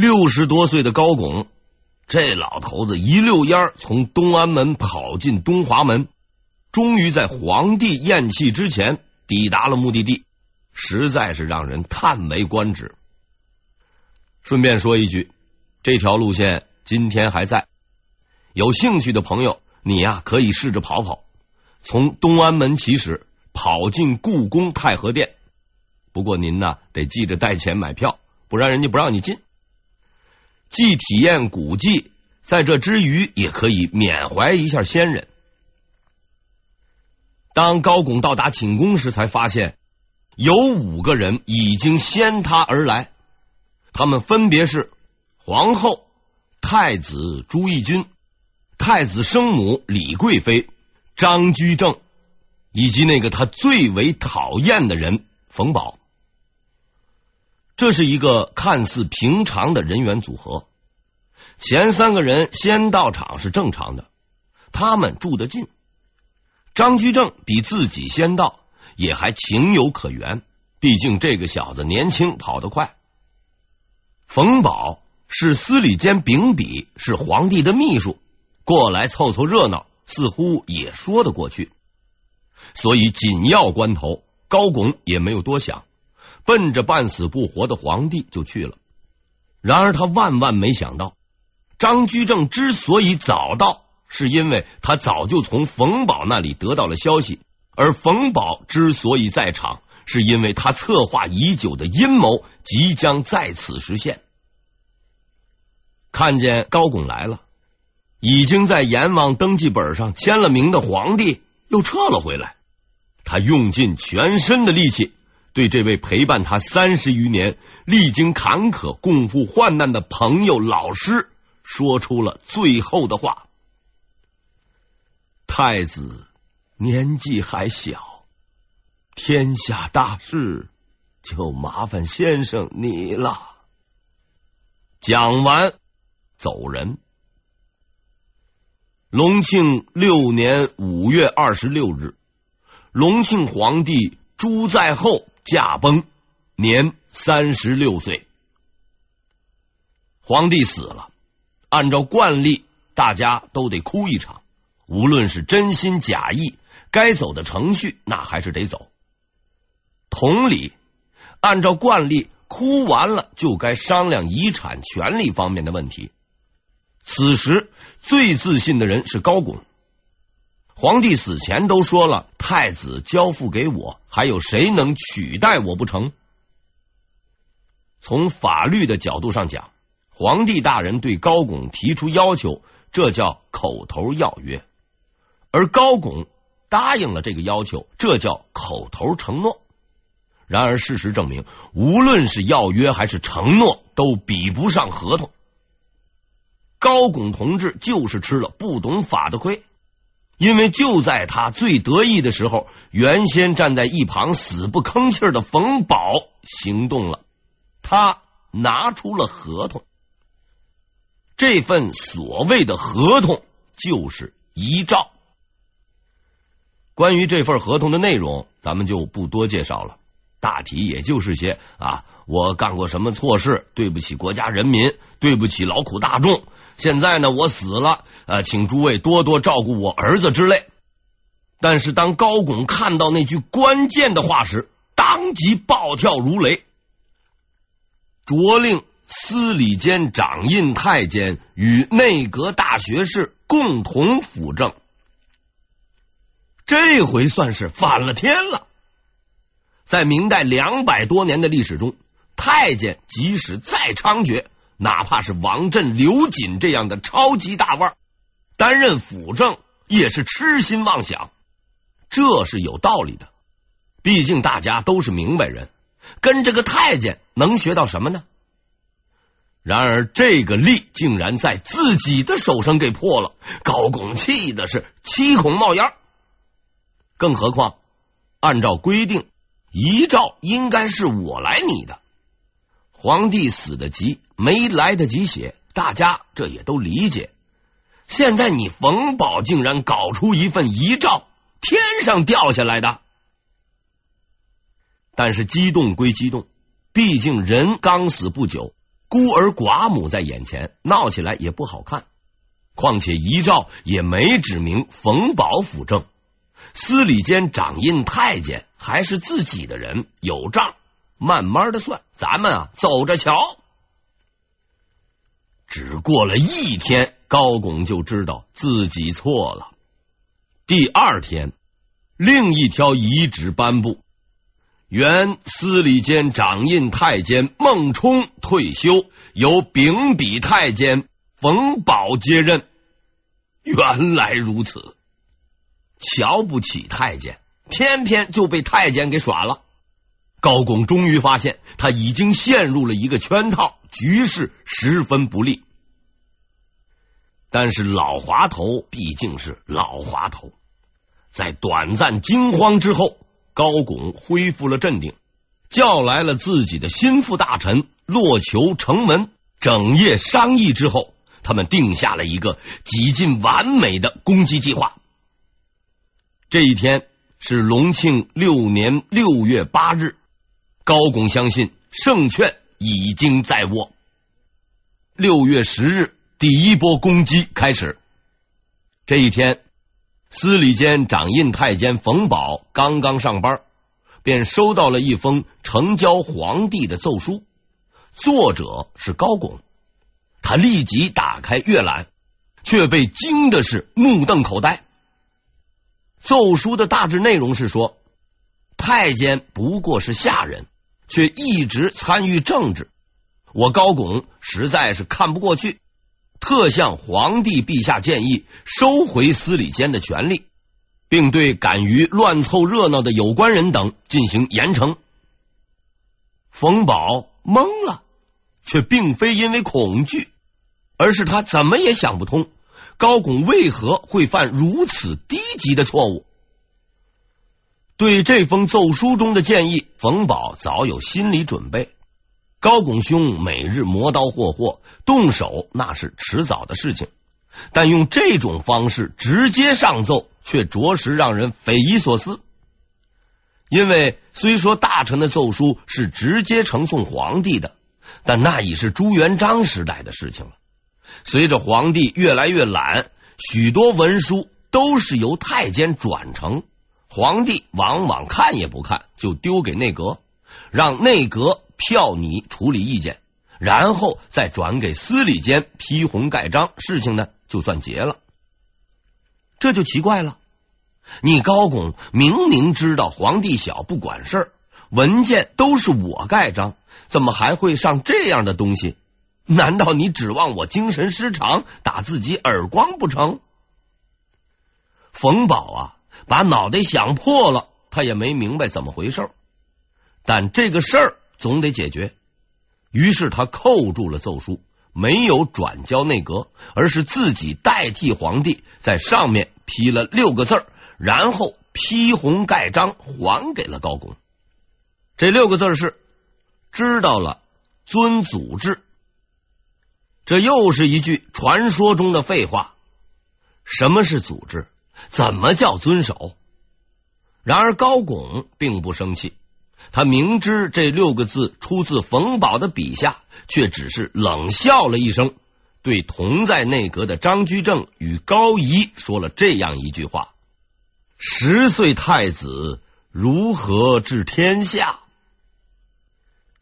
六十多岁的高拱，这老头子一溜烟从东安门跑进东华门，终于在皇帝咽气之前抵达了目的地，实在是让人叹为观止。顺便说一句，这条路线今天还在，有兴趣的朋友，你呀可以试着跑跑，从东安门起始，跑进故宫太和殿。不过您呢得记着带钱买票，不然人家不让你进。既体验古迹，在这之余也可以缅怀一下先人。当高拱到达寝宫时，才发现有五个人已经先他而来，他们分别是皇后、太子朱翊钧、太子生母李贵妃、张居正，以及那个他最为讨厌的人冯保。这是一个看似平常的人员组合。前三个人先到场是正常的，他们住得近。张居正比自己先到，也还情有可原。毕竟这个小子年轻，跑得快。冯宝是司礼监秉笔，是皇帝的秘书，过来凑凑热闹，似乎也说得过去。所以紧要关头，高拱也没有多想。奔着半死不活的皇帝就去了。然而他万万没想到，张居正之所以早到，是因为他早就从冯保那里得到了消息；而冯保之所以在场，是因为他策划已久的阴谋即将在此实现。看见高拱来了，已经在阎王登记本上签了名的皇帝又撤了回来，他用尽全身的力气。对这位陪伴他三十余年、历经坎坷、共赴患难的朋友、老师，说出了最后的话：“太子年纪还小，天下大事就麻烦先生你了。”讲完，走人。隆庆六年五月二十六日，隆庆皇帝朱在后。驾崩，年三十六岁。皇帝死了，按照惯例，大家都得哭一场。无论是真心假意，该走的程序那还是得走。同理，按照惯例，哭完了就该商量遗产权利方面的问题。此时最自信的人是高拱。皇帝死前都说了，太子交付给我，还有谁能取代我不成？从法律的角度上讲，皇帝大人对高拱提出要求，这叫口头要约；而高拱答应了这个要求，这叫口头承诺。然而事实证明，无论是要约还是承诺，都比不上合同。高拱同志就是吃了不懂法的亏。因为就在他最得意的时候，原先站在一旁死不吭气的冯宝行动了，他拿出了合同。这份所谓的合同就是遗诏。关于这份合同的内容，咱们就不多介绍了，大体也就是些啊，我干过什么错事，对不起国家人民，对不起劳苦大众。现在呢，我死了，呃，请诸位多多照顾我儿子之类。但是当高拱看到那句关键的话时，当即暴跳如雷，着令司礼监掌印太监与内阁大学士共同辅政。这回算是反了天了。在明代两百多年的历史中，太监即使再猖獗。哪怕是王振、刘瑾这样的超级大腕担任辅政，也是痴心妄想。这是有道理的，毕竟大家都是明白人，跟这个太监能学到什么呢？然而这个例竟然在自己的手上给破了，高拱气的是七孔冒烟。更何况，按照规定，遗诏应该是我来拟的。皇帝死的急，没来得及写，大家这也都理解。现在你冯保竟然搞出一份遗诏，天上掉下来的。但是激动归激动，毕竟人刚死不久，孤儿寡母在眼前，闹起来也不好看。况且遗诏也没指明冯保辅政，司礼监掌印太监还是自己的人，有账慢慢的算，咱们啊走着瞧。只过了一天，高拱就知道自己错了。第二天，另一条遗旨颁布。原司礼监掌印太监孟冲退休，由秉笔太监冯保接任。原来如此，瞧不起太监，偏偏就被太监给耍了。高拱终于发现，他已经陷入了一个圈套，局势十分不利。但是老滑头毕竟是老滑头，在短暂惊慌之后。高拱恢复了镇定，叫来了自己的心腹大臣洛求、程门，整夜商议之后，他们定下了一个几近完美的攻击计划。这一天是隆庆六年六月八日，高拱相信胜券已经在握。六月十日，第一波攻击开始。这一天。司礼监掌印太监冯保刚刚上班，便收到了一封呈交皇帝的奏书，作者是高拱。他立即打开阅览，却被惊的是目瞪口呆。奏书的大致内容是说，太监不过是下人，却一直参与政治，我高拱实在是看不过去。特向皇帝陛下建议收回司礼监的权力，并对敢于乱凑热闹的有关人等进行严惩。冯保懵了，却并非因为恐惧，而是他怎么也想不通高拱为何会犯如此低级的错误。对这封奏书中的建议，冯保早有心理准备。高拱兄每日磨刀霍霍，动手那是迟早的事情，但用这种方式直接上奏，却着实让人匪夷所思。因为虽说大臣的奏书是直接呈送皇帝的，但那已是朱元璋时代的事情了。随着皇帝越来越懒，许多文书都是由太监转呈，皇帝往往看也不看，就丢给内阁，让内阁。票拟处理意见，然后再转给司礼监批红盖章，事情呢就算结了。这就奇怪了，你高拱明明知道皇帝小不管事儿，文件都是我盖章，怎么还会上这样的东西？难道你指望我精神失常，打自己耳光不成？冯保啊，把脑袋想破了，他也没明白怎么回事。但这个事儿。总得解决，于是他扣住了奏书，没有转交内阁，而是自己代替皇帝在上面批了六个字儿，然后批红盖章还给了高拱。这六个字是：知道了，遵祖制。这又是一句传说中的废话。什么是组织？怎么叫遵守？然而高拱并不生气。他明知这六个字出自冯保的笔下，却只是冷笑了一声，对同在内阁的张居正与高仪说了这样一句话：“十岁太子如何治天下？”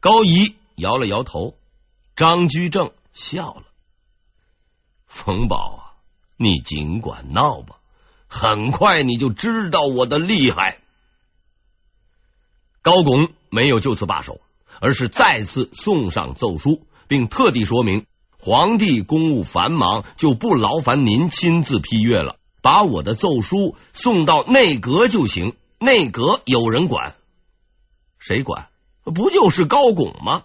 高仪摇了摇头，张居正笑了。冯宝啊，你尽管闹吧，很快你就知道我的厉害。高拱没有就此罢手，而是再次送上奏书，并特地说明皇帝公务繁忙，就不劳烦您亲自批阅了，把我的奏书送到内阁就行，内阁有人管。谁管？不就是高拱吗？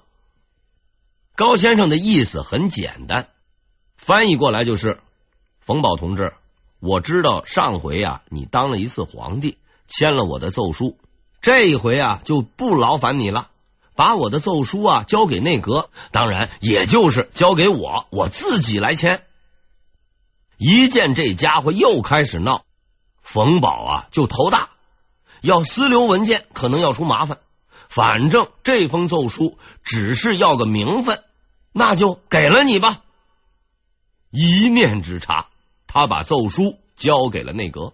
高先生的意思很简单，翻译过来就是：冯保同志，我知道上回啊，你当了一次皇帝，签了我的奏书。这一回啊，就不劳烦你了，把我的奏书啊交给内阁，当然也就是交给我，我自己来签。一见这家伙又开始闹，冯保啊就头大，要私留文件可能要出麻烦，反正这封奏书只是要个名分，那就给了你吧。一念之差，他把奏书交给了内阁。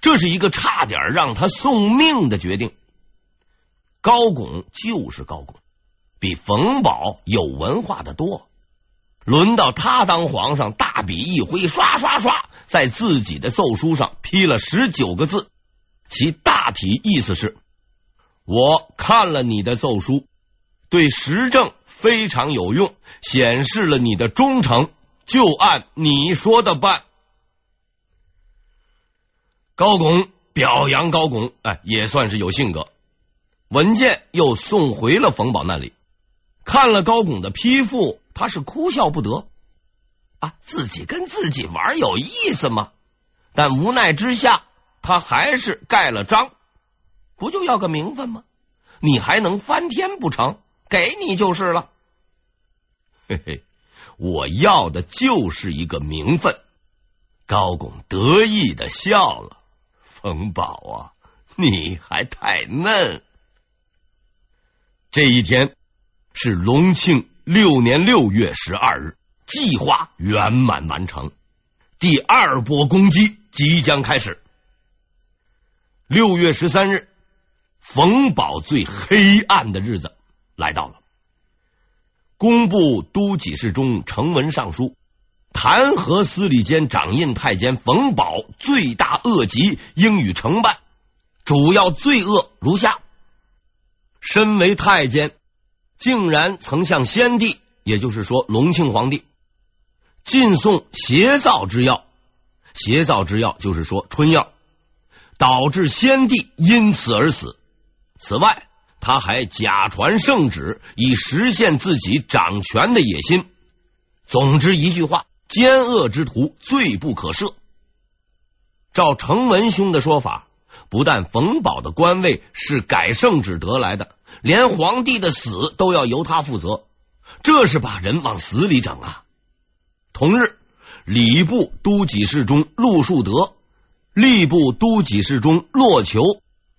这是一个差点让他送命的决定。高拱就是高拱，比冯保有文化的多。轮到他当皇上，大笔一挥，刷刷刷，在自己的奏书上批了十九个字，其大体意思是：我看了你的奏书，对时政非常有用，显示了你的忠诚，就按你说的办。高拱表扬高拱，哎，也算是有性格。文件又送回了冯保那里，看了高拱的批复，他是哭笑不得啊！自己跟自己玩有意思吗？但无奈之下，他还是盖了章。不就要个名分吗？你还能翻天不成？给你就是了。嘿嘿，我要的就是一个名分。高拱得意的笑了。冯宝啊，你还太嫩。这一天是隆庆六年六月十二日，计划圆满完成，第二波攻击即将开始。六月十三日，冯宝最黑暗的日子来到了，工部都给事中呈文上书，弹劾司礼监掌印太监冯保罪大恶极，应予惩办。主要罪恶如下。身为太监，竟然曾向先帝，也就是说隆庆皇帝，进送邪造之药。邪造之药就是说春药，导致先帝因此而死。此外，他还假传圣旨，以实现自己掌权的野心。总之一句话，奸恶之徒罪不可赦。照程文兄的说法。不但冯保的官位是改圣旨得来的，连皇帝的死都要由他负责，这是把人往死里整啊！同日，礼部都给事中陆树德、吏部都给事中骆求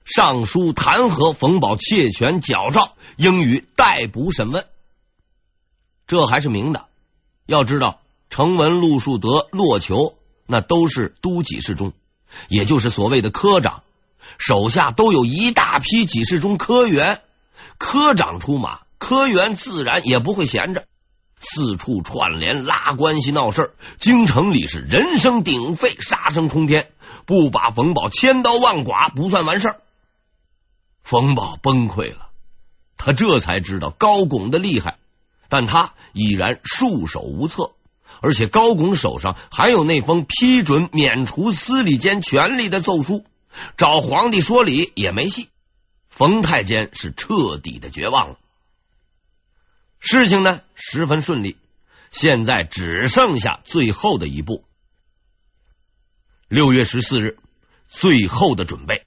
上书弹劾冯保窃权矫诏，应予逮捕审问。这还是明的。要知道，承文、陆树德、骆求那都是都给事中，也就是所谓的科长。手下都有一大批给事中科员，科长出马，科员自然也不会闲着，四处串联拉关系闹事儿，京城里是人声鼎沸，杀声冲天，不把冯保千刀万剐不算完事儿。冯保崩溃了，他这才知道高拱的厉害，但他已然束手无策，而且高拱手上还有那封批准免除司礼监权力的奏书。找皇帝说理也没戏，冯太监是彻底的绝望了。事情呢十分顺利，现在只剩下最后的一步。六月十四日，最后的准备，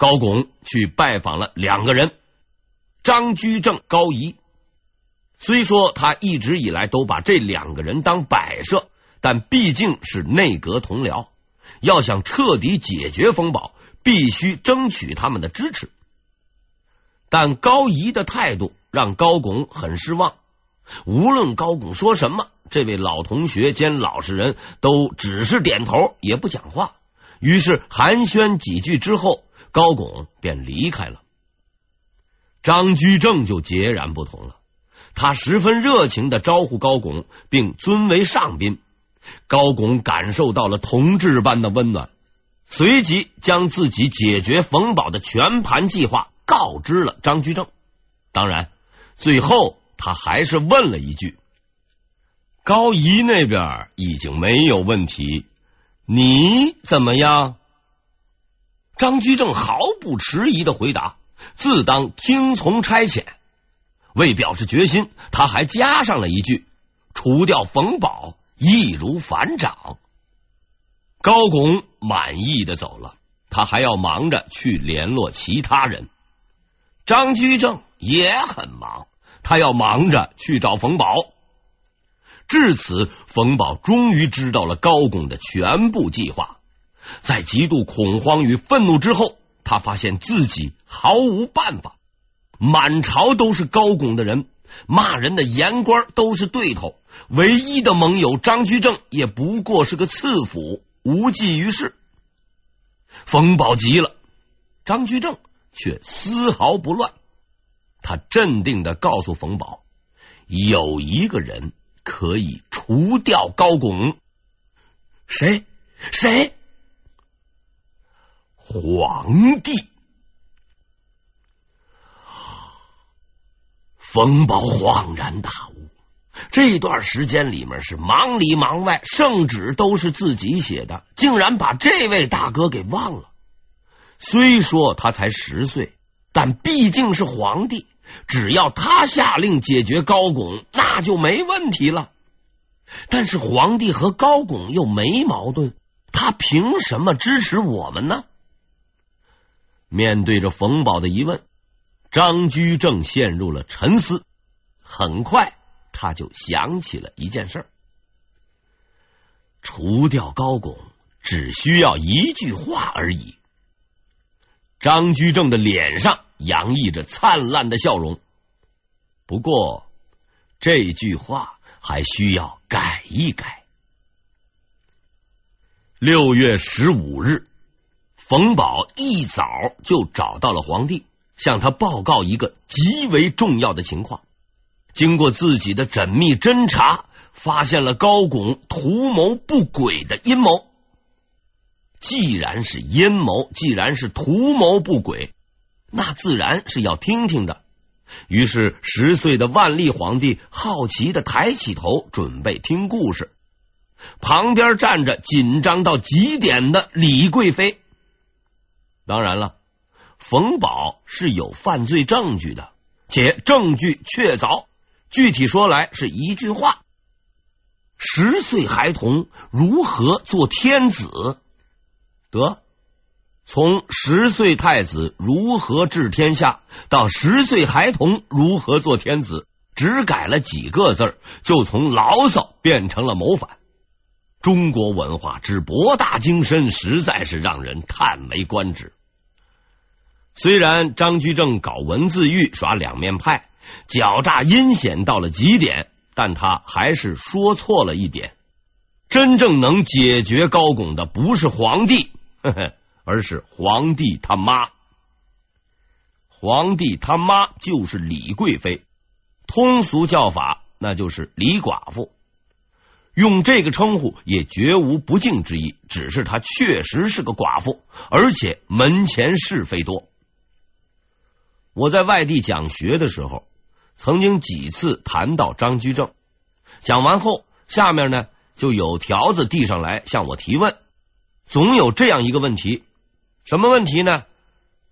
高拱去拜访了两个人：张居正、高仪。虽说他一直以来都把这两个人当摆设，但毕竟是内阁同僚。要想彻底解决冯保，必须争取他们的支持。但高仪的态度让高拱很失望。无论高拱说什么，这位老同学兼老实人都只是点头，也不讲话。于是寒暄几句之后，高拱便离开了。张居正就截然不同了，他十分热情的招呼高拱，并尊为上宾。高拱感受到了同志般的温暖，随即将自己解决冯保的全盘计划告知了张居正。当然，最后他还是问了一句：“高仪那边已经没有问题，你怎么样？”张居正毫不迟疑的回答：“自当听从差遣。”为表示决心，他还加上了一句：“除掉冯保。”易如反掌，高拱满意的走了，他还要忙着去联络其他人。张居正也很忙，他要忙着去找冯保。至此，冯保终于知道了高拱的全部计划。在极度恐慌与愤怒之后，他发现自己毫无办法。满朝都是高拱的人，骂人的言官都是对头，唯一的盟友张居正也不过是个刺府，无济于事。冯宝急了，张居正却丝毫不乱。他镇定的告诉冯宝，有一个人可以除掉高拱。谁？谁？皇帝。冯宝恍然大悟，这段时间里面是忙里忙外，圣旨都是自己写的，竟然把这位大哥给忘了。虽说他才十岁，但毕竟是皇帝，只要他下令解决高拱，那就没问题了。但是皇帝和高拱又没矛盾，他凭什么支持我们呢？面对着冯保的疑问。张居正陷入了沉思，很快他就想起了一件事：除掉高拱只需要一句话而已。张居正的脸上洋溢着灿烂的笑容，不过这句话还需要改一改。六月十五日，冯保一早就找到了皇帝。向他报告一个极为重要的情况。经过自己的缜密侦查，发现了高拱图谋不轨的阴谋。既然是阴谋，既然是图谋不轨，那自然是要听听的。于是，十岁的万历皇帝好奇的抬起头，准备听故事。旁边站着紧张到极点的李贵妃。当然了。冯保是有犯罪证据的，且证据确凿。具体说来是一句话：十岁孩童如何做天子？得，从十岁太子如何治天下到十岁孩童如何做天子，只改了几个字儿，就从牢骚变成了谋反。中国文化之博大精深，实在是让人叹为观止。虽然张居正搞文字狱耍两面派，狡诈阴险到了极点，但他还是说错了一点：真正能解决高拱的不是皇帝，呵呵，而是皇帝他妈。皇帝他妈就是李贵妃，通俗叫法那就是李寡妇。用这个称呼也绝无不敬之意，只是她确实是个寡妇，而且门前是非多。我在外地讲学的时候，曾经几次谈到张居正。讲完后，下面呢就有条子递上来向我提问。总有这样一个问题，什么问题呢？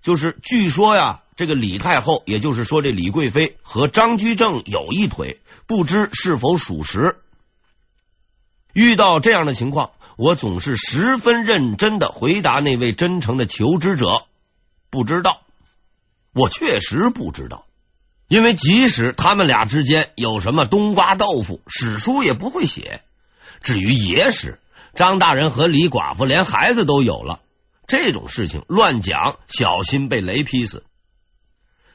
就是据说呀，这个李太后，也就是说这李贵妃和张居正有一腿，不知是否属实。遇到这样的情况，我总是十分认真的回答那位真诚的求知者：不知道。我确实不知道，因为即使他们俩之间有什么冬瓜豆腐，史书也不会写。至于野史，张大人和李寡妇连孩子都有了，这种事情乱讲，小心被雷劈死。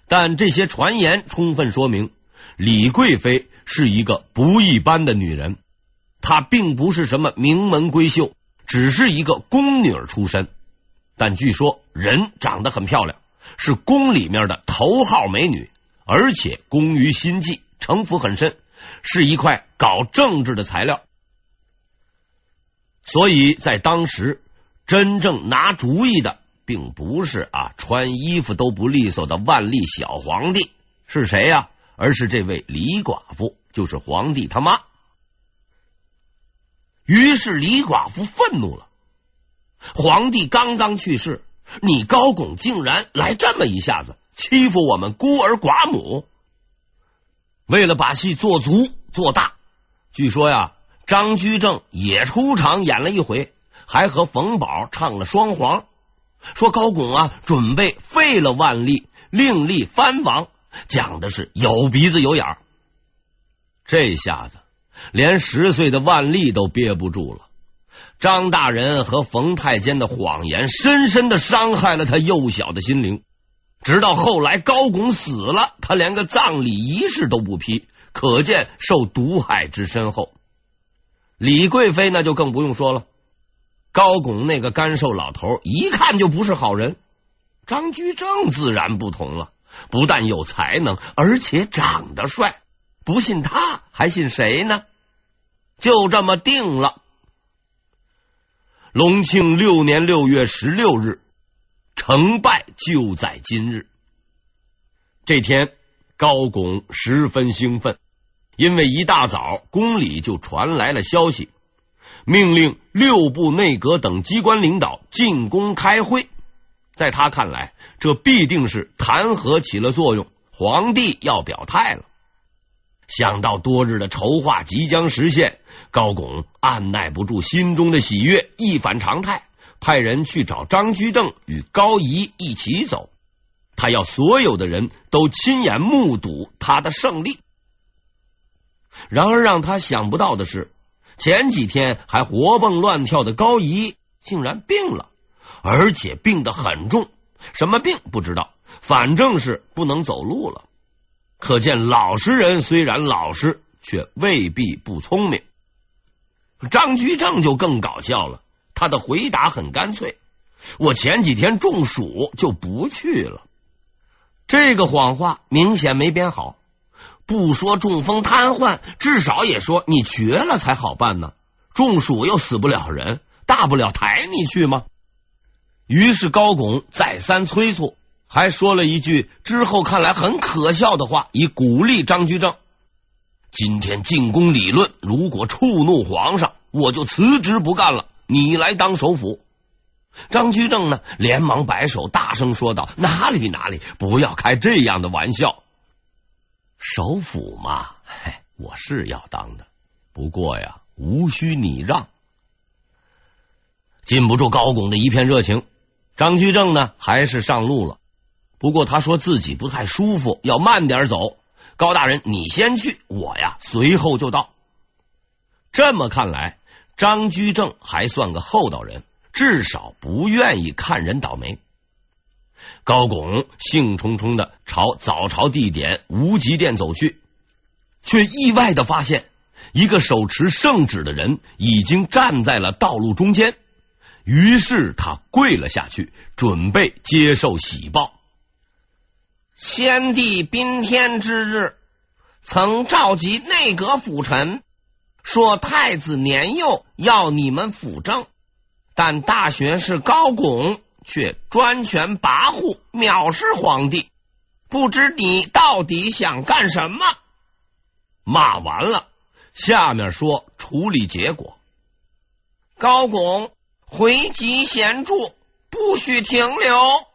但这些传言充分说明，李贵妃是一个不一般的女人。她并不是什么名门闺秀，只是一个宫女儿出身，但据说人长得很漂亮。是宫里面的头号美女，而且工于心计，城府很深，是一块搞政治的材料。所以在当时，真正拿主意的，并不是啊穿衣服都不利索的万历小皇帝，是谁呀？而是这位李寡妇，就是皇帝他妈。于是李寡妇愤怒了，皇帝刚刚去世。你高拱竟然来这么一下子欺负我们孤儿寡母，为了把戏做足做大，据说呀，张居正也出场演了一回，还和冯宝唱了双簧，说高拱啊准备废了万历，另立藩王，讲的是有鼻子有眼儿。这下子连十岁的万历都憋不住了。张大人和冯太监的谎言，深深的伤害了他幼小的心灵。直到后来高拱死了，他连个葬礼仪式都不批，可见受毒害之深厚。李贵妃那就更不用说了，高拱那个干瘦老头一看就不是好人。张居正自然不同了，不但有才能，而且长得帅，不信他还信谁呢？就这么定了。隆庆六年六月十六日。成败就在今日。这天，高拱十分兴奋，因为一大早宫里就传来了消息，命令六部内阁等机关领导进宫开会。在他看来，这必定是弹劾起了作用，皇帝要表态了。想到多日的筹划即将实现，高拱按捺不住心中的喜悦，一反常态。派人去找张居正与高仪一起走，他要所有的人都亲眼目睹他的胜利。然而让他想不到的是，前几天还活蹦乱跳的高仪竟然病了，而且病得很重。什么病不知道，反正是不能走路了。可见老实人虽然老实，却未必不聪明。张居正就更搞笑了。他的回答很干脆：“我前几天中暑，就不去了。”这个谎话明显没编好，不说中风瘫痪，至少也说你瘸了才好办呢。中暑又死不了人，大不了抬你去吗？于是高拱再三催促，还说了一句之后看来很可笑的话，以鼓励张居正：“今天进宫理论，如果触怒皇上，我就辞职不干了。”你来当首辅，张居正呢？连忙摆手，大声说道：“哪里哪里，不要开这样的玩笑。首辅嘛，嘿，我是要当的，不过呀，无需你让。”禁不住高拱的一片热情，张居正呢，还是上路了。不过他说自己不太舒服，要慢点走。高大人，你先去，我呀，随后就到。这么看来。张居正还算个厚道人，至少不愿意看人倒霉。高拱兴冲冲的朝早朝地点无极殿走去，却意外的发现一个手持圣旨的人已经站在了道路中间。于是他跪了下去，准备接受喜报。先帝宾天之日，曾召集内阁辅臣。说太子年幼，要你们辅政，但大学士高拱却专权跋扈，藐视皇帝。不知你到底想干什么？骂完了，下面说处理结果。高拱回击贤助，不许停留。